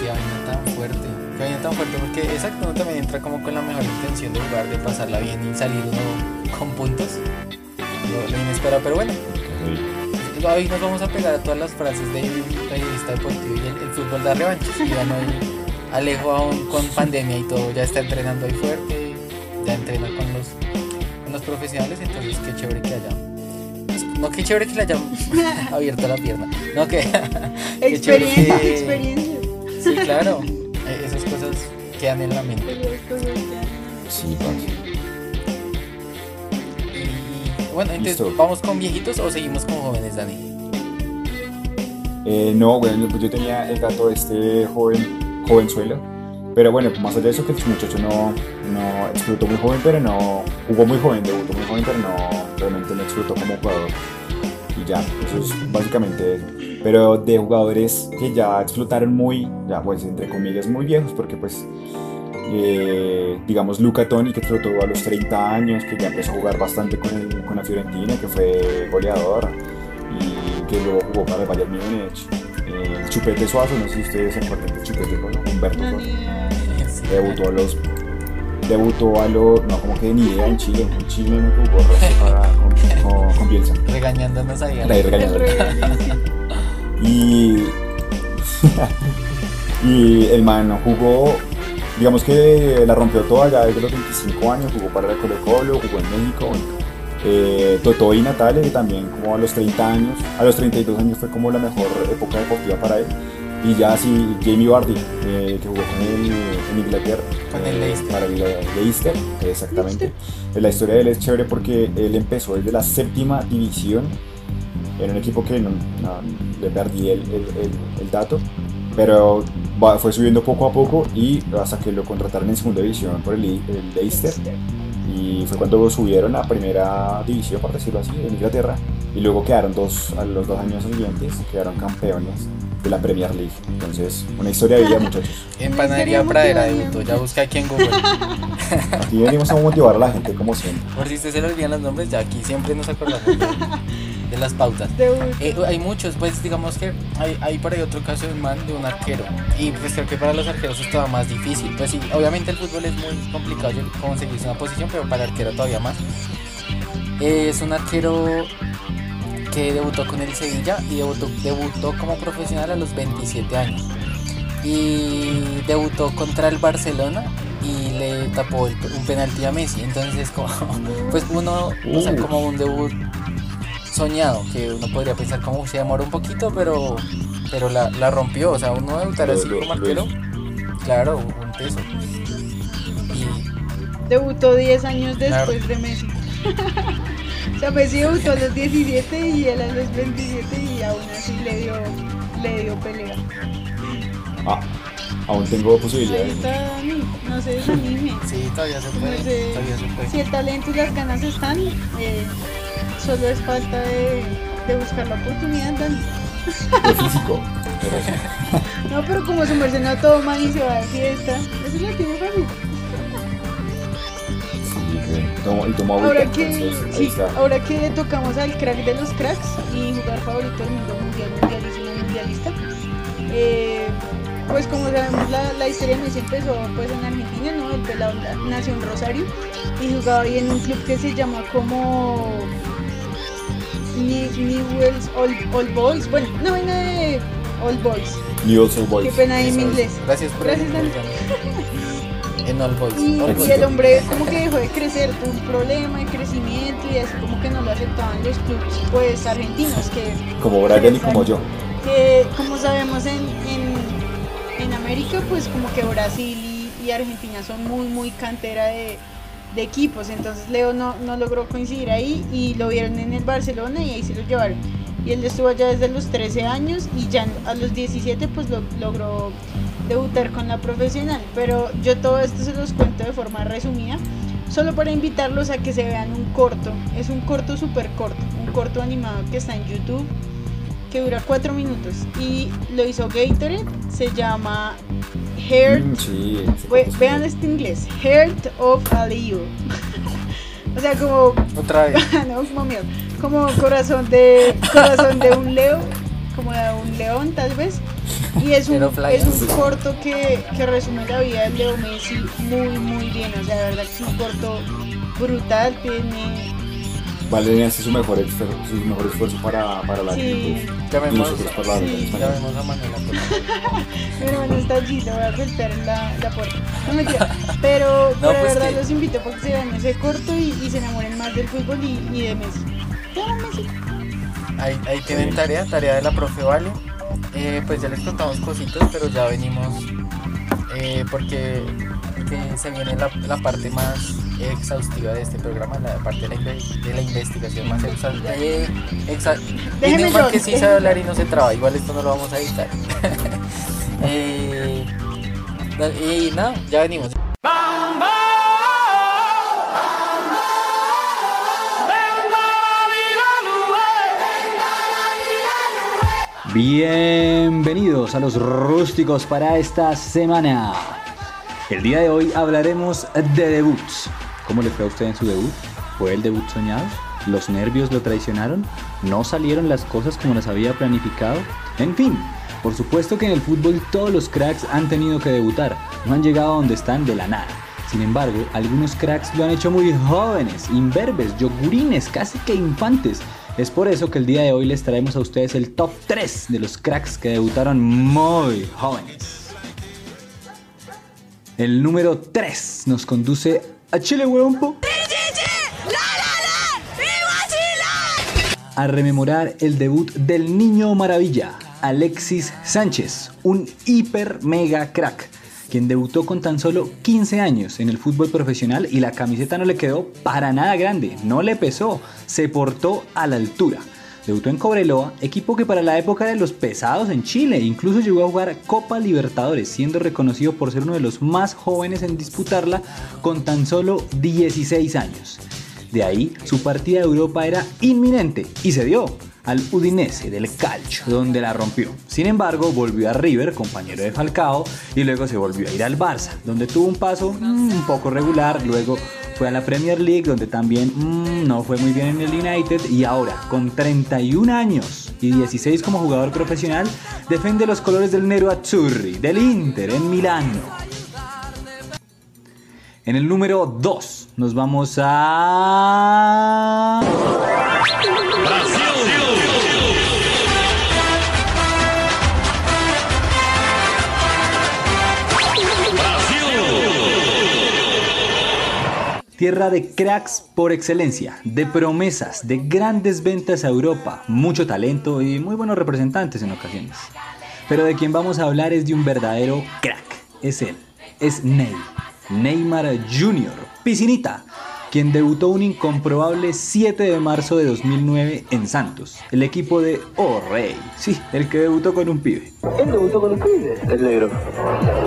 Qué vaina tan fuerte. Qué vaina tan fuerte porque exacto, uno también entra como con la mejor intención de jugar, de pasarla bien y salir uno con puntos. Lo, lo inesperado, pero bueno, hoy nos vamos a pegar a todas las frases de periodista deportivo y el, el fútbol da revanches. Y bueno, hoy Alejo aún con pandemia y todo, ya está entrenando ahí fuerte, ya entrena con los, con los profesionales, entonces qué chévere que haya. No, qué chévere que le hayan abierto la pierna. No, que. Experiencia, que- experiencia. Sí, claro. Eh, Esas cosas quedan en la mente. Ya- Sí, bueno, entonces, Listo. ¿vamos con viejitos o seguimos con jóvenes, Dani? Eh, no, bueno, pues yo tenía el dato de este joven, jovenzuelo. Pero bueno, más allá de eso, que el muchacho no, no explotó muy joven, pero no jugó muy joven, debutó muy joven, pero no realmente no explotó como jugador. Y ya, eso es básicamente eso. Pero de jugadores que ya explotaron muy, ya pues entre comillas, muy viejos, porque pues, eh, digamos, Luca Toni, que explotó a los 30 años, que ya empezó a jugar bastante con, el- con la Fiorentina, que fue goleador y que luego jugó para el Bayern Múnich. Eh, el Chupete Suazo, no sé si ustedes se acuerdan del Chupete Suazo, Humberto No, Suazo. Debutó a los. Debutó a los. No, como que ni idea en Chile. Un chileno que jugó para, con, con, con Bielsa. Regañándonos ahí. Ahí Y. y el man jugó. Digamos que la rompió toda ya desde los 25 años. Jugó para el Colo Colo, jugó en México. Eh, Totó y Natale también como a los 30 años. A los 32 años fue como la mejor época deportiva para él. Y ya sí, Jamie Vardy, eh, que jugó con él en Inglaterra. Con el Leicester. Para el Le- Leicester, exactamente. La historia de él es chévere porque él empezó desde la séptima división. Era un equipo que no, no, le perdí el, el- el- el dato. Pero va- fue subiendo poco a poco y hasta que lo contrataron en segunda división por el, el Leicester. Y fue cuando subieron a primera división, por decirlo así, en Inglaterra. Y luego quedaron dos, a los dos años siguientes, quedaron campeones de la Premier League. Entonces, una historia de vida, muchachos. En Panadería Pradera debutó. Ya busca aquí en Google. Aquí venimos a motivar a la gente como siempre. Por si usted se le olvidan los nombres, ya aquí siempre nos acordamos de, las pautas. Eh, hay muchos, pues digamos que hay, hay por ahí otro caso de un man, de un arquero. Y pues creo que para los arqueros es todavía más difícil. Pues sí, obviamente el fútbol es muy complicado conseguirse una posición, pero para el arquero todavía más. Eh, es un arquero que debutó con el Sevilla y debutó, debutó como profesional a los 27 años. Y debutó contra el Barcelona y le tapó el- un penalti a Messi. Entonces, como, pues uno, o sea, como un debut soñado, que uno podría pensar como se demoró un poquito, pero, pero la, la rompió. O sea, uno debutar así como arquero, claro, un peso. Y Debutó 10 años Claro. después de Messi. o sea, Messi debutó a los 17 y él a los 27 y aún así le dio, le dio pelea. Ah, aún tengo posibilidades. no se desanime. sí, todavía se puede, No sé. todavía se puede. Si el talento y las ganas están, eh, solo es falta de, de buscar la oportunidad, Dani. De físico. Pero sí. No, pero como su merced no toma y se va de fiesta, eso es lo fácil. Que tomo- y tomo Ahora que, entonces sí, ahora que tocamos al crack de los cracks y jugar favorito del mundo mundial, mundialísimo, mundialista, eh, pues como sabemos la, la historia de Messi empezó pues en Argentina, ¿no? El pelado na- nació en Rosario y jugaba ahí en un club que se llama como Newell's Old, Old Boys. Bueno, una vaina de Old Boys. Newell's Old Boys. Qué pena ahí es. inglés. Gracias por Gracias, el. En All Boys. Y, All y Boys. el hombre como que dejó de crecer, tuvo un problema de crecimiento y así como que no lo aceptaban los clubes pues argentinos que, Como Brian y como yo. que como sabemos en, en, en América pues como que Brasil y, y Argentina son muy muy cantera de, de equipos, entonces Leo no, no logró coincidir ahí y lo vieron en el Barcelona y ahí se lo llevaron. Y él estuvo allá desde los 13 años y ya a los 17 pues lo, logró debutar con la profesional. Pero yo todo esto se los cuento de forma resumida, solo para invitarlos a que se vean un corto. Es un corto súper corto, un corto animado que está en YouTube, que dura 4 minutos. Y lo hizo Gatorade, se llama Heart. Mm, sí. Ve- vean este inglés, Heart of a Leo. o sea, como Otra vez. no, como mío, como corazón de corazón de un leo, como de un león tal vez. Y es un, es un corto que, que resume la vida de Leo Messi muy muy bien, o sea, de verdad que es un corto brutal, tiene Valeria hace su mejor, esfuerzo, su mejor esfuerzo para, para la sí, Llamemos, nosotros por la Sí, llamemos a Manuela. mi hermano está allí, le voy a en la, la puerta. No mentira, pero, pero de pues verdad que- los invito para que se vean ese corto y, y se enamoren más del fútbol y, y de Messi. Messi. Ahí, ahí tienen tarea, tarea de la profe Vale. Eh, pues ya les contamos cositas, pero ya venimos eh, porque, porque se viene la, la parte más exhaustiva de este programa, la parte de la, inve- de la investigación más exhaustiva. Eh, exa- Déjeme mal yo, que sí sabe hablar y no se traba, igual esto no lo vamos a editar. Eh, y nada, ya venimos. Bienvenidos a los rústicos para esta semana. El día de hoy hablaremos de debuts. ¿Cómo le fue a usted en su debut? ¿Fue el debut soñado? ¿Los nervios lo traicionaron? ¿No salieron las cosas como las había planificado? En fin, por supuesto que en el fútbol todos los cracks han tenido que debutar, no han llegado a donde están de la nada. Sin embargo, algunos cracks lo han hecho muy jóvenes, imberbes, yogurines, casi que infantes. Es por eso que el día de hoy les traemos a ustedes el top 3 de los cracks que debutaron muy jóvenes. El número 3 nos conduce a Chile, huevón. po. A rememorar el debut del niño maravilla, Alexis Sánchez, un hiper mega crack, quien debutó con tan solo 15 años en el fútbol profesional y la camiseta no le quedó para nada grande, no le pesó, se portó a la altura. Debutó en Cobreloa, equipo que para la época de los pesados en Chile, incluso llegó a jugar Copa Libertadores, siendo reconocido por ser uno de los más jóvenes en disputarla con tan solo 16 años. De ahí, su partida a Europa era inminente y se dio al Udinese del Calcio, donde la rompió. Sin embargo, volvió a River, compañero de Falcao, y luego se volvió a ir al Barça, donde tuvo un paso mm, un poco regular, luego fue a la Premier League, donde también mm, no fue muy bien en el United, y ahora, con 31 años y 16 como jugador profesional, defiende los colores del Nero Azzurri, del Inter, en Milano. En el número 2 nos vamos a... Tierra de cracks por excelencia, de promesas, de grandes ventas a Europa, mucho talento y muy buenos representantes en ocasiones. Pero de quien vamos a hablar es de un verdadero crack. Es él, es Ney, Neymar Jr., Piscinita, quien debutó un incomprobable 7 de marzo de 2009 en Santos, el equipo de Oh Rey, sí, el que debutó con un pibe. Él debutó con un pibe, el negro.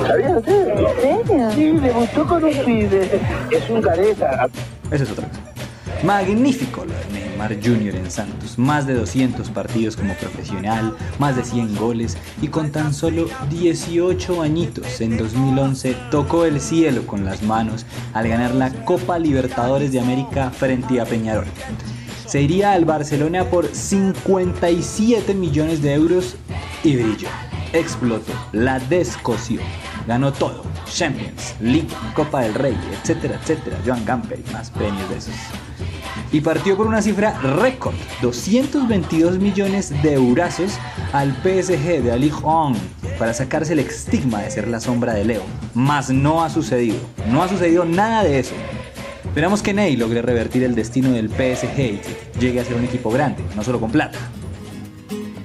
¿Sabías usted? ¿En serio? Sí, debutó con un pibe. Es un careta. Esa es otra cosa. Magnífico lo Neymar Jr. en Santos. Más de 200 partidos como profesional, más de 100 goles y con tan solo 18 añitos en 2011 tocó el cielo con las manos al ganar la Copa Libertadores de América frente a Peñarol. Se iría al Barcelona por 57 millones de euros y brilló. Explotó, la descoció, ganó todo. Champions, League, Copa del Rey, etcétera, etcétera. Joan Gamper y más premios de esos. Y partió por una cifra récord, 222 millones de eurazos al PSG de Ali Hong para sacarse el estigma de ser la sombra de Leo. Mas no ha sucedido, no ha sucedido nada de eso. Esperamos que Ney logre revertir el destino del PSG y que llegue a ser un equipo grande, no solo con plata.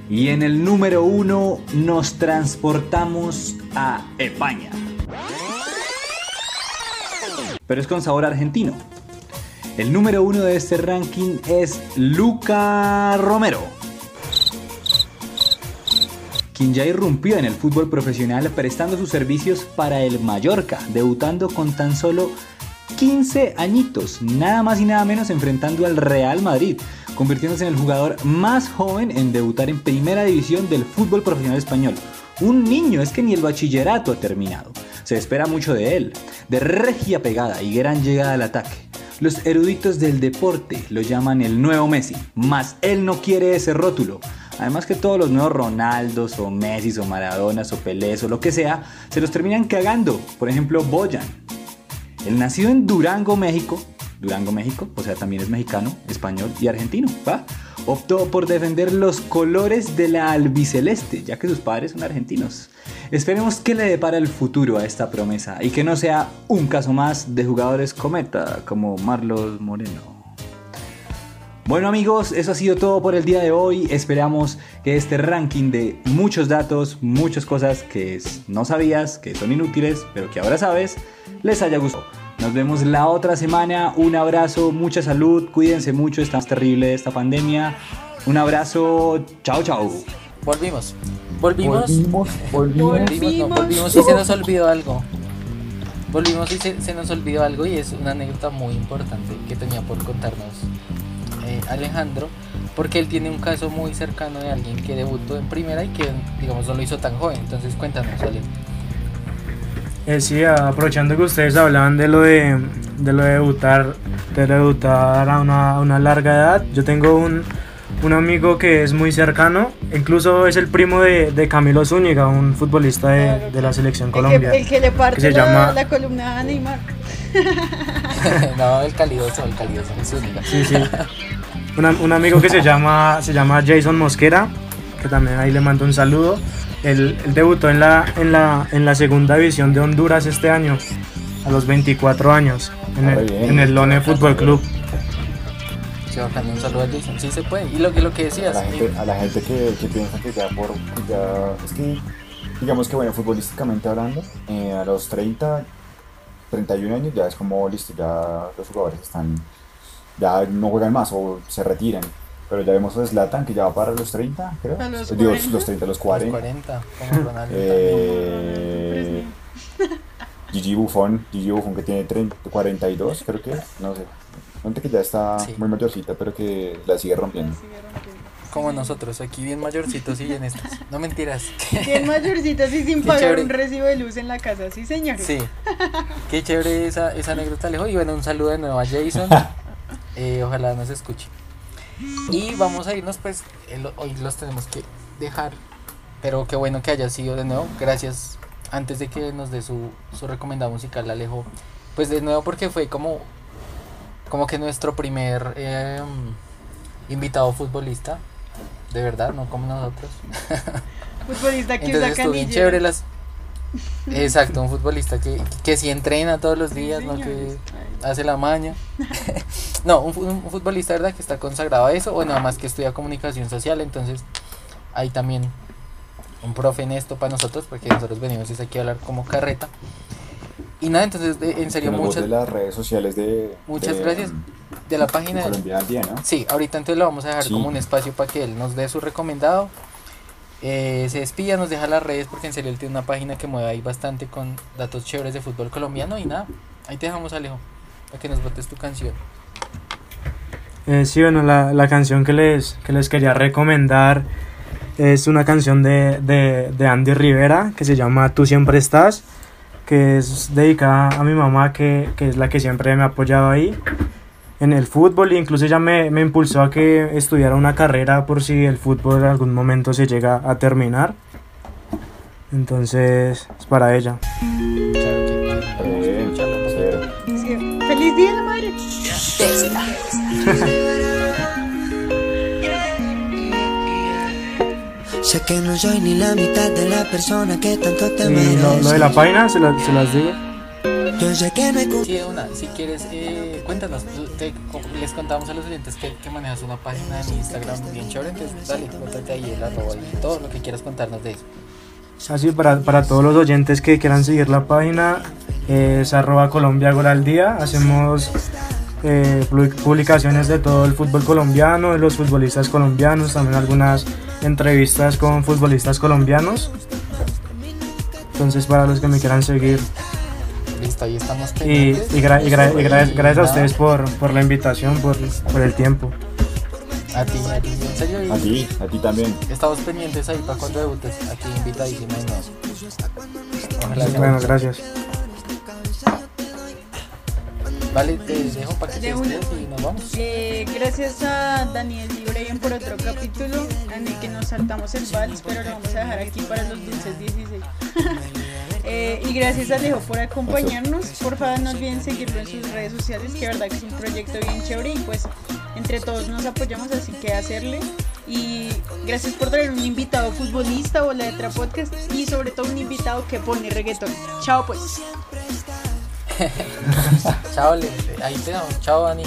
Y en el número uno nos transportamos a España. Pero es con sabor argentino. El número uno de este ranking es Luca Romero, quien ya irrumpió en el fútbol profesional prestando sus servicios para el Mallorca, debutando con tan solo 15 añitos, nada más y nada menos enfrentando al Real Madrid, convirtiéndose en el jugador más joven en debutar en primera división del fútbol profesional español. Un niño, es que ni el bachillerato ha terminado. Se espera mucho de él, de regia pegada y gran llegada al ataque. Los eruditos del deporte lo llaman el nuevo Messi, mas él no quiere ese rótulo. Además que todos los nuevos Ronaldos o Messi o Maradonas o Pelés o lo que sea, se los terminan cagando. Por ejemplo, Boyan. Él nació en Durango, México. Durango, México, o sea, también es mexicano, español y argentino, ¿va? Optó por defender los colores de la albiceleste, ya que sus padres son argentinos. Esperemos que le depara el futuro a esta promesa y que no sea un caso más de jugadores cometa como Marlos Moreno. Bueno amigos, eso ha sido todo por el día de hoy. Esperamos que este ranking de muchos datos, muchas cosas que no sabías, que son inútiles, pero que ahora sabes, les haya gustado. Nos vemos la otra semana. Un abrazo, mucha salud, cuídense mucho, está terrible esta pandemia. Un abrazo, chao, chao. Volvimos. Volvimos. Volvimos, volvimos. Volvimos, no, volvimos y se nos olvidó algo. Volvimos y se, se nos olvidó algo y es una anécdota muy importante que tenía por contarnos eh, Alejandro, porque él tiene un caso muy cercano de alguien que debutó en primera y que, digamos, no lo hizo tan joven. Entonces, cuéntanos, Ale. Eh, sí, aprovechando que ustedes hablaban de lo de, de lo de debutar, de debutar a una, a una larga edad, yo tengo un, un amigo que es muy cercano, incluso es el primo de, de Camilo Zúñiga, un futbolista de, de la selección El Colombia. que, el que le parte se la, llama- la columna a Neymar. no, el calidoso, el calidoso, el Zúñiga. Sí, sí. Una- un amigo que se llama, se llama Jason Mosquera, que también ahí le mando un saludo. Él, él debutó en la, en, la, en la segunda división de Honduras este año, a los 24 años, en Ah, el, bien. en el Lone Fútbol Club. Sí, bacán, un saludo a Jason. Sí se puede. Y lo que, lo que A decías, la gente, eh, a la gente que, que piensa que ya por. ya, es que, digamos que, bueno, futbolísticamente hablando, eh, a los 30, 31 años ya es como listo, ya los jugadores están. ya no juegan más o se retiran. Pero ya vemos a Zlatan que ya va para los 30, creo. A los Digo, 40. los 30, los los 40. 40, como Ronaldo Eh, Gigi Buffon, Gigi Buffon que tiene 30, 42, creo que no sé. Gente que ya está Sí. muy mayorcita, pero que la sigue rompiendo. Como nosotros, aquí bien mayorcitos y bien estas. No mentiras. Bien mayorcitos y sin Qué pagar chévere. un recibo de luz en la casa, sí señor. Sí. Qué chévere esa, esa anécdota, Alejo. Y bueno, un saludo de nuevo a Jason. Eh, ojalá nos escuche. Y vamos a irnos, pues, el- hoy los tenemos que dejar. Pero qué bueno que haya sido de nuevo. Gracias. Antes de que nos dé su, su recomendado musical, Alejo. Pues de nuevo porque fue como, como que nuestro primer eh, invitado futbolista. De verdad, no como nosotros. Futbolista que Entonces usa bien chévere las... Exacto, un futbolista que, que sí entrena todos los días, ¿no? Que hace la maña. no, un, fu- un futbolista, ¿verdad? Que está consagrado a eso, o nada más que estudia comunicación social, entonces hay también un profe en esto para nosotros, porque nosotros venimos aquí a hablar como carreta. Y nada, entonces, de- en serio, muchas, de las redes sociales de. muchas de, gracias. de la página... de Colombia al día, ¿no? Sí, ahorita entonces lo vamos a dejar Sí. como un espacio para que él nos dé su recomendado. Eh, se despida, nos deja las redes porque en serio él tiene una página que mueve ahí bastante con datos chéveres de fútbol colombiano y nada, ahí te dejamos Alejo, para que nos votes tu canción. Eh, sí, bueno, la, la canción que les, que les quería recomendar es una canción de, de, de Andy Rivera que se llama Tú siempre estás, que es dedicada a mi mamá, que, que es la que siempre me ha apoyado ahí en el fútbol e incluso ella me, me impulsó a que estudiara una carrera por si el fútbol en algún momento se llega a terminar. Entonces, es para ella. Que no soy ni la mitad de la persona que tanto te mereces. lo, lo de la página se, la- se las digo. Yo sé que no hay Sí, una, si quieres, eh, cuéntanos, te- les contamos a los oyentes que, que manejas una página en Instagram bien chévere, entonces dale, cuéntate ahí el arroba y todo lo que quieras contarnos de eso. Así para, para todos los oyentes que quieran seguir la página, eh, es arroba Colombia Gol al Día. Hacemos eh, pu- publicaciones de todo el fútbol colombiano, de los futbolistas colombianos, también algunas entrevistas con futbolistas colombianos. Entonces para los que me quieran seguir. Listo, ahí estamos Y, y gra- y gra- y gra- gracias a ustedes por, por la invitación, por, por el tiempo. A ti, a ti, en serio. A ti, a ti también. Estamos pendientes ahí para cuando debutes, aquí invitadísimo. Ojalá sea Bueno, gracias. Vale, te dejo para que te y nos vamos. Eh, gracias a Daniel y Brian por otro capítulo en el que nos saltamos el vals, pero lo vamos a dejar aquí para los dulces 16. Eh, y gracias Alejo por acompañarnos. Por favor, no olviden seguirlo en sus redes sociales, que verdad que es un proyecto bien chévere y pues entre todos nos apoyamos, así que hacerle. Y gracias por traer un invitado futbolista o la letra podcast y sobre todo un invitado que pone reggaetón. Chao pues. Chao, ahí te damos. Chao, Dani.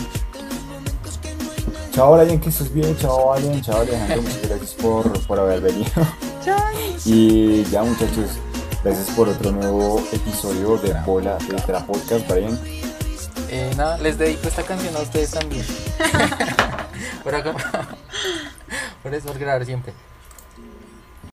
Chao Brian, que estés bien. Chao Valen, chao Alejandro. Muchas gracias por, por haber venido. Chao. Y ya muchachos, gracias por otro nuevo episodio de Bola de Tra Podcast, Brian. Eh, nada, les dedico esta canción a ustedes también. por, acá- por eso, por grabar siempre.